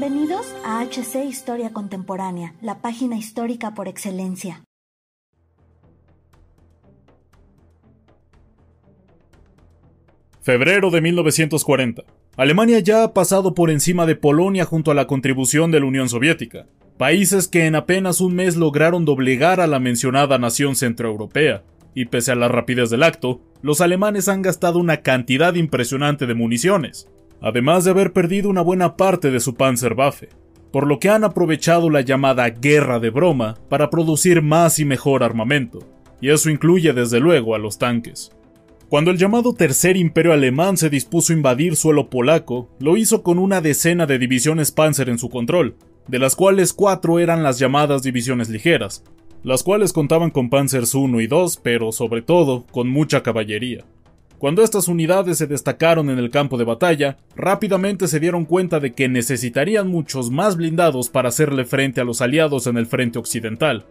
Bienvenidos a HC Historia Contemporánea, la página histórica por excelencia. Febrero de 1940. Alemania ya ha pasado por encima de Polonia junto a la contribución de la Unión Soviética, países que en apenas un mes lograron doblegar a la mencionada nación centroeuropea, y pese a la rapidez del acto, los alemanes han gastado una cantidad impresionante de municiones, además de haber perdido una buena parte de su Panzerwaffe, por lo que han aprovechado la llamada guerra de broma para producir más y mejor armamento, y eso incluye desde luego a los tanques. Cuando el llamado Tercer Imperio Alemán se dispuso a invadir suelo polaco, lo hizo con una decena de divisiones Panzer en su control, de las cuales cuatro eran las llamadas divisiones ligeras, las cuales contaban con Panzers 1 y 2, pero sobre todo con mucha caballería. Cuando estas unidades se destacaron en el campo de batalla, rápidamente se dieron cuenta de que necesitarían muchos más blindados para hacerle frente a los aliados en el frente occidental,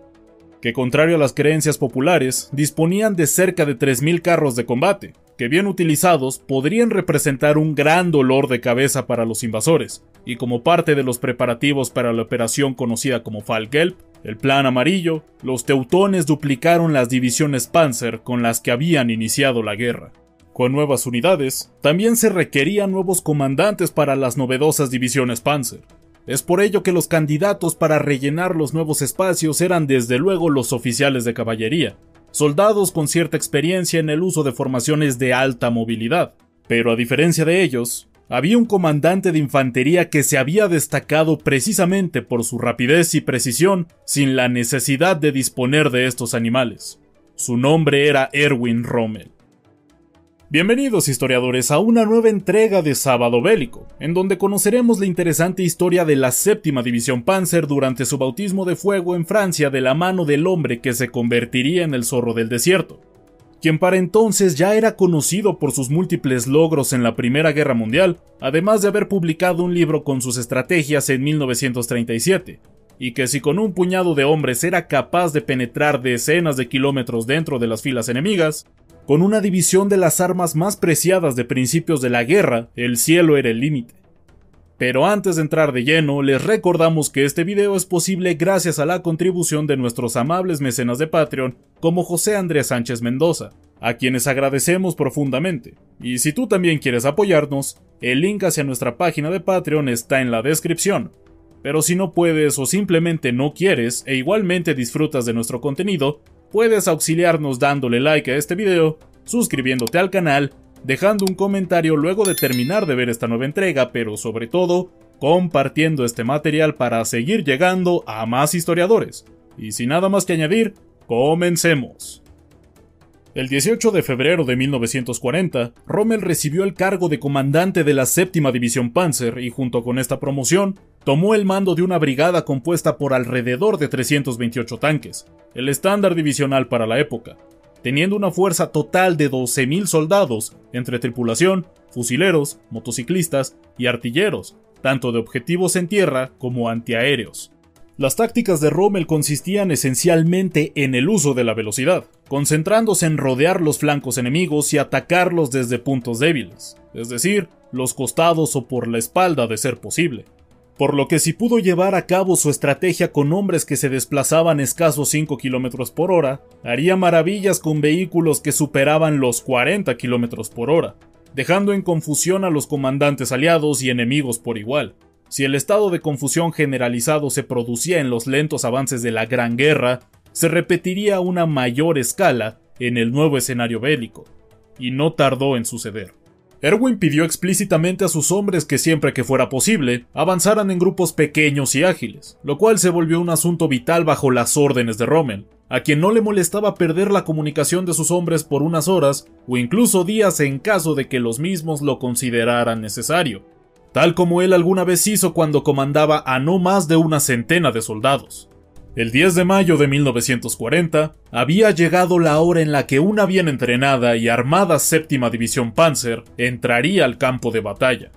que contrario a las creencias populares, disponían de cerca de 3.000 carros de combate, que bien utilizados podrían representar un gran dolor de cabeza para los invasores, y como parte de los preparativos para la operación conocida como Falgelb, el Plan Amarillo, los teutones duplicaron las divisiones Panzer con las que habían iniciado la guerra. Con nuevas unidades, también se requerían nuevos comandantes para las novedosas divisiones Panzer, es por ello que los candidatos para rellenar los nuevos espacios eran desde luego los oficiales de caballería, soldados con cierta experiencia en el uso de formaciones de alta movilidad. Pero a diferencia de ellos, había un comandante de infantería que se había destacado precisamente por su rapidez y precisión sin la necesidad de disponer de estos animales. Su nombre era Erwin Rommel. Bienvenidos historiadores a una nueva entrega de Sábado Bélico, en donde conoceremos la interesante historia de la séptima división Panzer durante su bautismo de fuego en Francia de la mano del hombre que se convertiría en el zorro del desierto, quien para entonces ya era conocido por sus múltiples logros en la Primera Guerra Mundial, además de haber publicado un libro con sus estrategias en 1937, y que si con un puñado de hombres era capaz de penetrar decenas de kilómetros dentro de las filas enemigas, con una división de las armas más preciadas de principios de la guerra, el cielo era el límite. Pero antes de entrar de lleno, les recordamos que este video es posible gracias a la contribución de nuestros amables mecenas de Patreon, como José Andrés Sánchez Mendoza, a quienes agradecemos profundamente. Y si tú también quieres apoyarnos, el link hacia nuestra página de Patreon está en la descripción. Pero si no puedes o simplemente no quieres e igualmente disfrutas de nuestro contenido, puedes auxiliarnos dándole like a este video, suscribiéndote al canal, dejando un comentario luego de terminar de ver esta nueva entrega, pero sobre todo, compartiendo este material para seguir llegando a más historiadores. Y sin nada más que añadir, comencemos. El 18 de febrero de 1940, Rommel recibió el cargo de comandante de la séptima división Panzer y junto con esta promoción, tomó el mando de una brigada compuesta por alrededor de 328 tanques, el estándar divisional para la época, teniendo una fuerza total de 12.000 soldados, entre tripulación, fusileros, motociclistas y artilleros, tanto de objetivos en tierra como antiaéreos. Las tácticas de Rommel consistían esencialmente en el uso de la velocidad, concentrándose en rodear los flancos enemigos y atacarlos desde puntos débiles, es decir, los costados o por la espalda de ser posible. Por lo que si pudo llevar a cabo su estrategia con hombres que se desplazaban escasos 5 km por hora, haría maravillas con vehículos que superaban los 40 km por hora, dejando en confusión a los comandantes aliados y enemigos por igual. Si el estado de confusión generalizado se producía en los lentos avances de la Gran Guerra, se repetiría a una mayor escala en el nuevo escenario bélico, y no tardó en suceder. Erwin pidió explícitamente a sus hombres que siempre que fuera posible, avanzaran en grupos pequeños y ágiles, lo cual se volvió un asunto vital bajo las órdenes de Rommel, a quien no le molestaba perder la comunicación de sus hombres por unas horas o incluso días en caso de que los mismos lo consideraran necesario. Tal como él alguna vez hizo cuando comandaba a no más de una centena de soldados. El 10 de mayo de 1940 había llegado la hora en la que una bien entrenada y armada séptima división Panzer entraría al campo de batalla.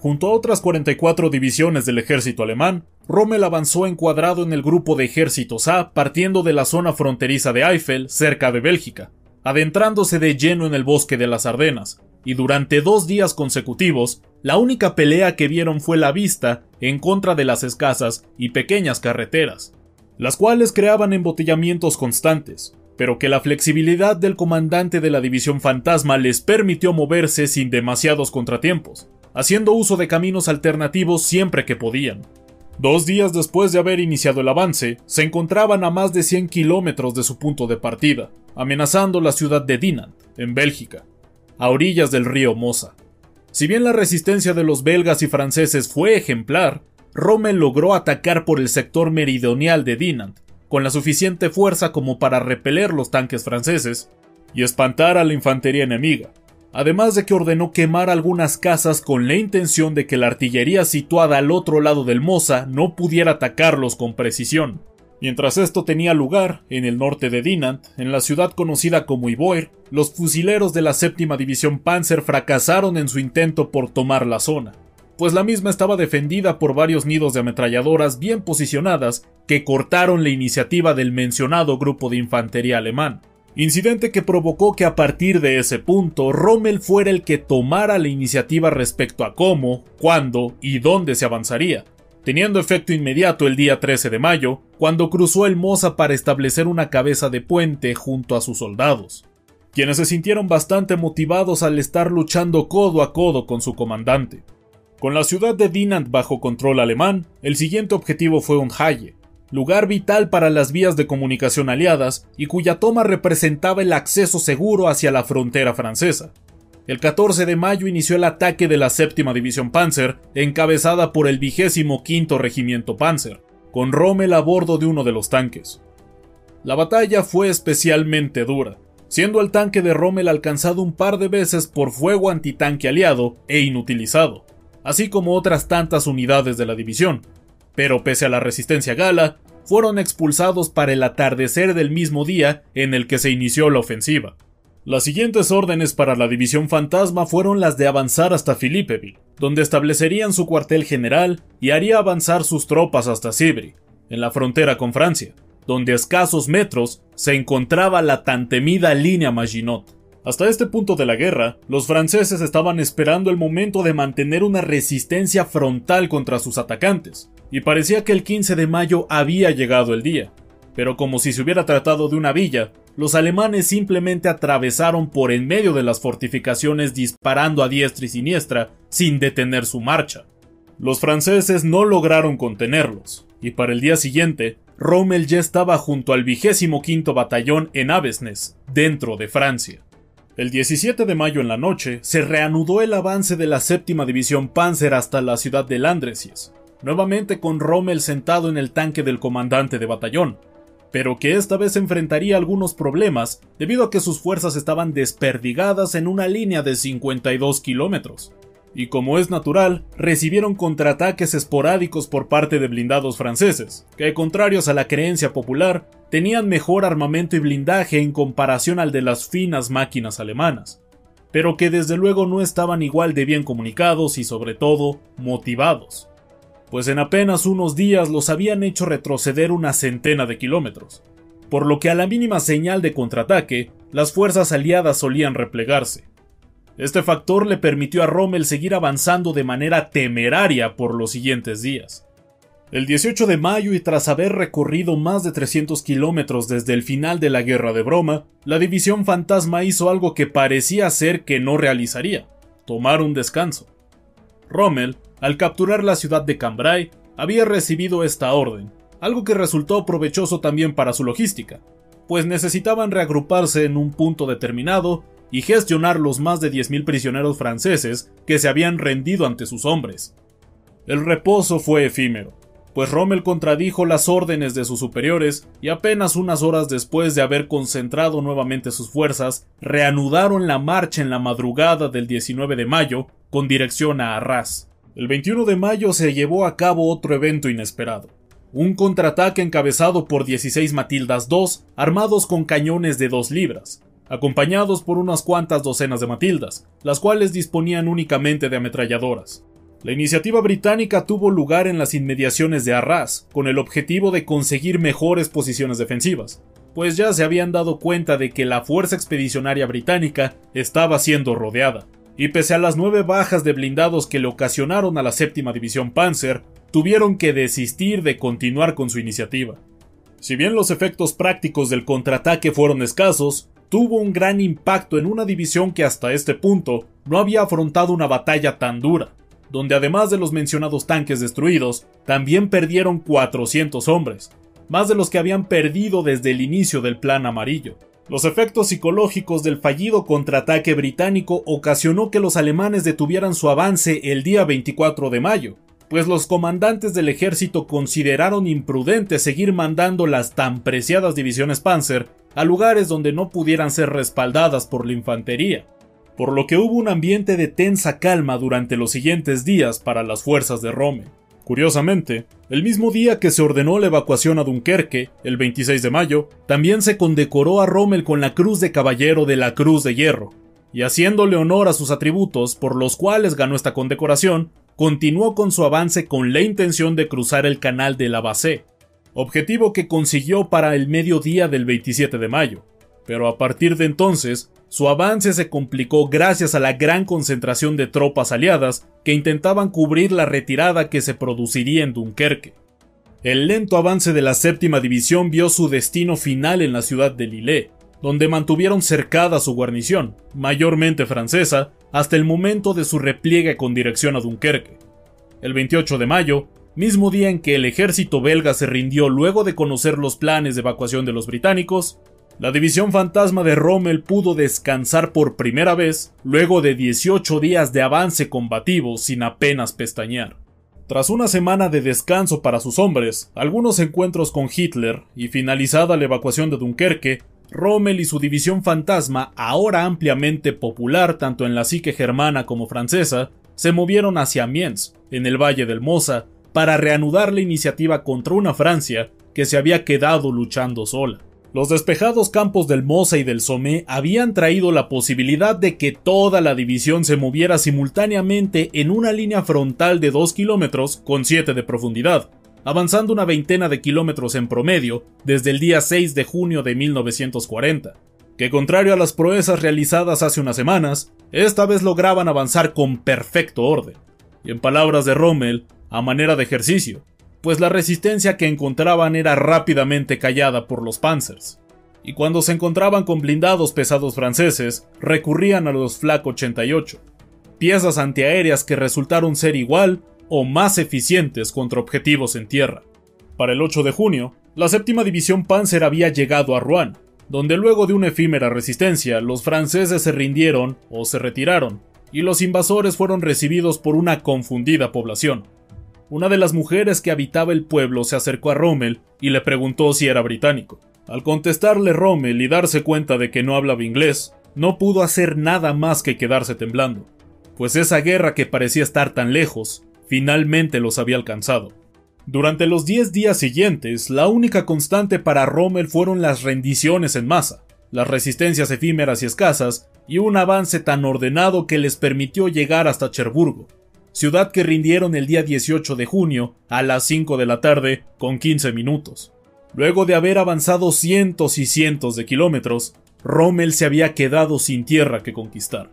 Junto a otras 44 divisiones del ejército alemán, Rommel avanzó encuadrado en el grupo de ejércitos A partiendo de la zona fronteriza de Eifel, cerca de Bélgica, adentrándose de lleno en el bosque de las Ardenas, y durante dos días consecutivos, la única pelea que vieron fue la vista en contra de las escasas y pequeñas carreteras, las cuales creaban embotellamientos constantes, pero que la flexibilidad del comandante de la división fantasma les permitió moverse sin demasiados contratiempos, haciendo uso de caminos alternativos siempre que podían. Dos días después de haber iniciado el avance, se encontraban a más de 100 kilómetros de su punto de partida, amenazando la ciudad de Dinant, en Bélgica, a orillas del río Mosa. Si bien la resistencia de los belgas y franceses fue ejemplar, Rommel logró atacar por el sector meridional de Dinant, con la suficiente fuerza como para repeler los tanques franceses y espantar a la infantería enemiga, además de que ordenó quemar algunas casas con la intención de que la artillería situada al otro lado del Mosa no pudiera atacarlos con precisión. Mientras esto tenía lugar, en el norte de Dinant, en la ciudad conocida como Ivoire, los fusileros de la séptima división Panzer fracasaron en su intento por tomar la zona, pues la misma estaba defendida por varios nidos de ametralladoras bien posicionadas que cortaron la iniciativa del mencionado grupo de infantería alemán incidente que provocó que a partir de ese punto Rommel fuera el que tomara la iniciativa respecto a cómo, cuándo y dónde se avanzaría, teniendo efecto inmediato el día 13 de mayo, cuando cruzó el Mosa para establecer una cabeza de puente junto a sus soldados, quienes se sintieron bastante motivados al estar luchando codo a codo con su comandante. Con la ciudad de Dinant bajo control alemán, el siguiente objetivo fue un Halle, lugar vital para las vías de comunicación aliadas y cuya toma representaba el acceso seguro hacia la frontera francesa. El 14 de mayo inició el ataque de la séptima división Panzer, encabezada por el vigésimo quinto regimiento Panzer, con Rommel a bordo de uno de los tanques. La batalla fue especialmente dura, siendo el tanque de Rommel alcanzado un par de veces por fuego antitanque aliado e inutilizado, así como otras tantas unidades de la división, pero pese a la resistencia gala, fueron expulsados para el atardecer del mismo día en el que se inició la ofensiva. Las siguientes órdenes para la división fantasma fueron las de avanzar hasta Philippeville, donde establecerían su cuartel general y haría avanzar sus tropas hasta Sibri, en la frontera con Francia, donde a escasos metros se encontraba la tan temida línea Maginot. Hasta este punto de la guerra, los franceses estaban esperando el momento de mantener una resistencia frontal contra sus atacantes, y parecía que el 15 de mayo había llegado el día. Pero como si se hubiera tratado de una villa, los alemanes simplemente atravesaron por en medio de las fortificaciones disparando a diestra y siniestra sin detener su marcha. Los franceses no lograron contenerlos, y para el día siguiente, Rommel ya estaba junto al vigésimo quinto batallón en Avesnes, dentro de Francia. El 17 de mayo en la noche se reanudó el avance de la séptima división Panzer hasta la ciudad de Landrecies, nuevamente con Rommel sentado en el tanque del comandante de batallón, pero que esta vez enfrentaría algunos problemas debido a que sus fuerzas estaban desperdigadas en una línea de 52 kilómetros. Y como es natural, recibieron contraataques esporádicos por parte de blindados franceses, que contrarios a la creencia popular, tenían mejor armamento y blindaje en comparación al de las finas máquinas alemanas, pero que desde luego no estaban igual de bien comunicados y sobre todo motivados, pues en apenas unos días los habían hecho retroceder una centena de kilómetros, por lo que a la mínima señal de contraataque, las fuerzas aliadas solían replegarse este factor le permitió a Rommel seguir avanzando de manera temeraria por los siguientes días. El 18 de mayo y tras haber recorrido más de 300 kilómetros desde el final de la Guerra de Broma, la División Fantasma hizo algo que parecía ser que no realizaría, tomar un descanso. Rommel, al capturar la ciudad de Cambrai, había recibido esta orden, algo que resultó provechoso también para su logística, pues necesitaban reagruparse en un punto determinado y gestionar los más de 10.000 prisioneros franceses que se habían rendido ante sus hombres. El reposo fue efímero, pues Rommel contradijo las órdenes de sus superiores y apenas unas horas después de haber concentrado nuevamente sus fuerzas, reanudaron la marcha en la madrugada del 19 de mayo con dirección a Arras. El 21 de mayo se llevó a cabo otro evento inesperado. Un contraataque encabezado por 16 Matildas II armados con cañones de 2 libras, acompañados por unas cuantas docenas de Matildas, las cuales disponían únicamente de ametralladoras. La iniciativa británica tuvo lugar en las inmediaciones de Arras, con el objetivo de conseguir mejores posiciones defensivas, pues ya se habían dado cuenta de que la fuerza expedicionaria británica estaba siendo rodeada, y pese a las nueve bajas de blindados que le ocasionaron a la séptima división Panzer, tuvieron que desistir de continuar con su iniciativa. Si bien los efectos prácticos del contraataque fueron escasos, tuvo un gran impacto en una división que hasta este punto no había afrontado una batalla tan dura, donde además de los mencionados tanques destruidos, también perdieron 400 hombres, más de los que habían perdido desde el inicio del Plan Amarillo. Los efectos psicológicos del fallido contraataque británico ocasionó que los alemanes detuvieran su avance el día 24 de mayo, pues los comandantes del ejército consideraron imprudente seguir mandando las tan preciadas divisiones Panzer a lugares donde no pudieran ser respaldadas por la infantería, por lo que hubo un ambiente de tensa calma durante los siguientes días para las fuerzas de Rommel. Curiosamente, el mismo día que se ordenó la evacuación a Dunkerque, el 26 de mayo, también se condecoró a Rommel con la Cruz de Caballero de la Cruz de Hierro, y haciéndole honor a sus atributos por los cuales ganó esta condecoración, continuó con su avance con la intención de cruzar el canal de la Bassée, objetivo que consiguió para el mediodía del 27 de mayo. Pero a partir de entonces, su avance se complicó gracias a la gran concentración de tropas aliadas que intentaban cubrir la retirada que se produciría en Dunkerque. El lento avance de la séptima división vio su destino final en la ciudad de Lille, donde mantuvieron cercada su guarnición, mayormente francesa, hasta el momento de su repliegue con dirección a Dunkerque. El 28 de mayo, mismo día en que el ejército belga se rindió luego de conocer los planes de evacuación de los británicos, la división fantasma de Rommel pudo descansar por primera vez luego de 18 días de avance combativo sin apenas pestañear. Tras una semana de descanso para sus hombres, algunos encuentros con Hitler y finalizada la evacuación de Dunkerque, Rommel y su división fantasma, ahora ampliamente popular tanto en la psique germana como francesa, se movieron hacia Amiens, en el valle del Mosa, para reanudar la iniciativa contra una Francia que se había quedado luchando sola. Los despejados campos del Mosa y del Somme habían traído la posibilidad de que toda la división se moviera simultáneamente en una línea frontal de 2 kilómetros con 7 de profundidad, avanzando una veintena de kilómetros en promedio desde el día 6 de junio de 1940, que contrario a las proezas realizadas hace unas semanas, esta vez lograban avanzar con perfecto orden. Y en palabras de Rommel, a manera de ejercicio, pues la resistencia que encontraban era rápidamente callada por los Panzers. Y cuando se encontraban con blindados pesados franceses, recurrían a los Flak 88, piezas antiaéreas que resultaron ser igual o más eficientes contra objetivos en tierra. Para el 8 de junio, la séptima división Panzer había llegado a Rouen, donde luego de una efímera resistencia los franceses se rindieron o se retiraron, y los invasores fueron recibidos por una confundida población. Una de las mujeres que habitaba el pueblo se acercó a Rommel y le preguntó si era británico. Al contestarle Rommel y darse cuenta de que no hablaba inglés, no pudo hacer nada más que quedarse temblando, pues esa guerra que parecía estar tan lejos, finalmente los había alcanzado. Durante los diez días siguientes, la única constante para Rommel fueron las rendiciones en masa, las resistencias efímeras y escasas, y un avance tan ordenado que les permitió llegar hasta Cherburgo, ciudad que rindieron el día 18 de junio a las 5 de la tarde con 15 minutos. Luego de haber avanzado cientos y cientos de kilómetros, Rommel se había quedado sin tierra que conquistar.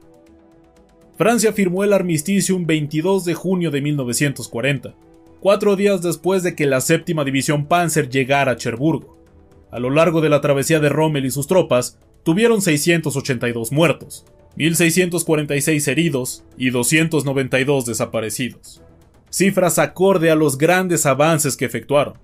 Francia firmó el armisticio un 22 de junio de 1940, cuatro días después de que la séptima división Panzer llegara a Cherburgo. A lo largo de la travesía de Rommel y sus tropas, tuvieron 682 muertos, 1.646 heridos y 292 desaparecidos. Cifras acorde a los grandes avances que efectuaron.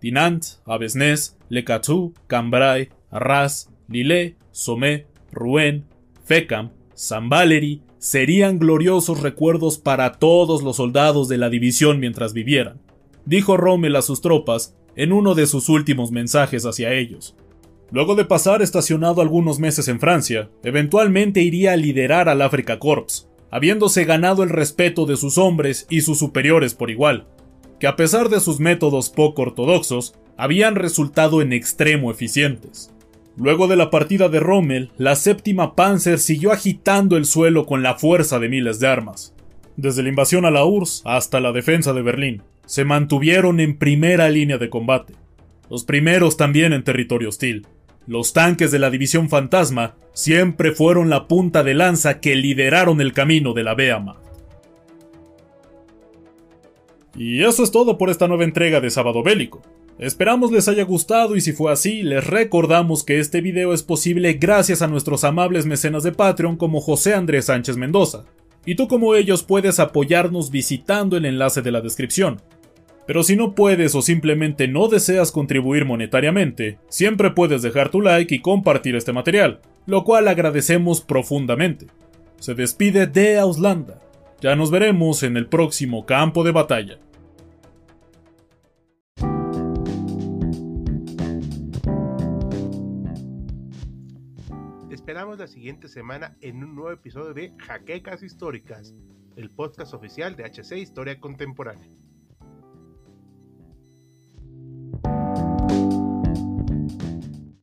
Dinant, Avesnes, Le Catou, Cambrai, Arras, Lille, Somme, Rouen, Fecam, San Valery serían gloriosos recuerdos para todos los soldados de la división mientras vivieran, dijo Rommel a sus tropas en uno de sus últimos mensajes hacia ellos. Luego de pasar estacionado algunos meses en Francia, eventualmente iría a liderar al Africa Corps, habiéndose ganado el respeto de sus hombres y sus superiores por igual, que a pesar de sus métodos poco ortodoxos, habían resultado en extremo eficientes. Luego de la partida de Rommel, la séptima Panzer siguió agitando el suelo con la fuerza de miles de armas. Desde la invasión a la URSS hasta la defensa de Berlín, se mantuvieron en primera línea de combate, los primeros también en territorio hostil. Los tanques de la División Fantasma siempre fueron la punta de lanza que lideraron el camino de la Wehrmacht. Y eso es todo por esta nueva entrega de Sábado Bélico. Esperamos les haya gustado y si fue así, les recordamos que este video es posible gracias a nuestros amables mecenas de Patreon como José Andrés Sánchez Mendoza. Y tú como ellos puedes apoyarnos visitando el enlace de la descripción. Pero si no puedes o simplemente no deseas contribuir monetariamente, siempre puedes dejar tu like y compartir este material, lo cual agradecemos profundamente. Se despide de Auslanda. Ya nos veremos en el próximo campo de batalla. Esperamos la siguiente semana en un nuevo episodio de Jaquecas Históricas, el podcast oficial de HC Historia Contemporánea.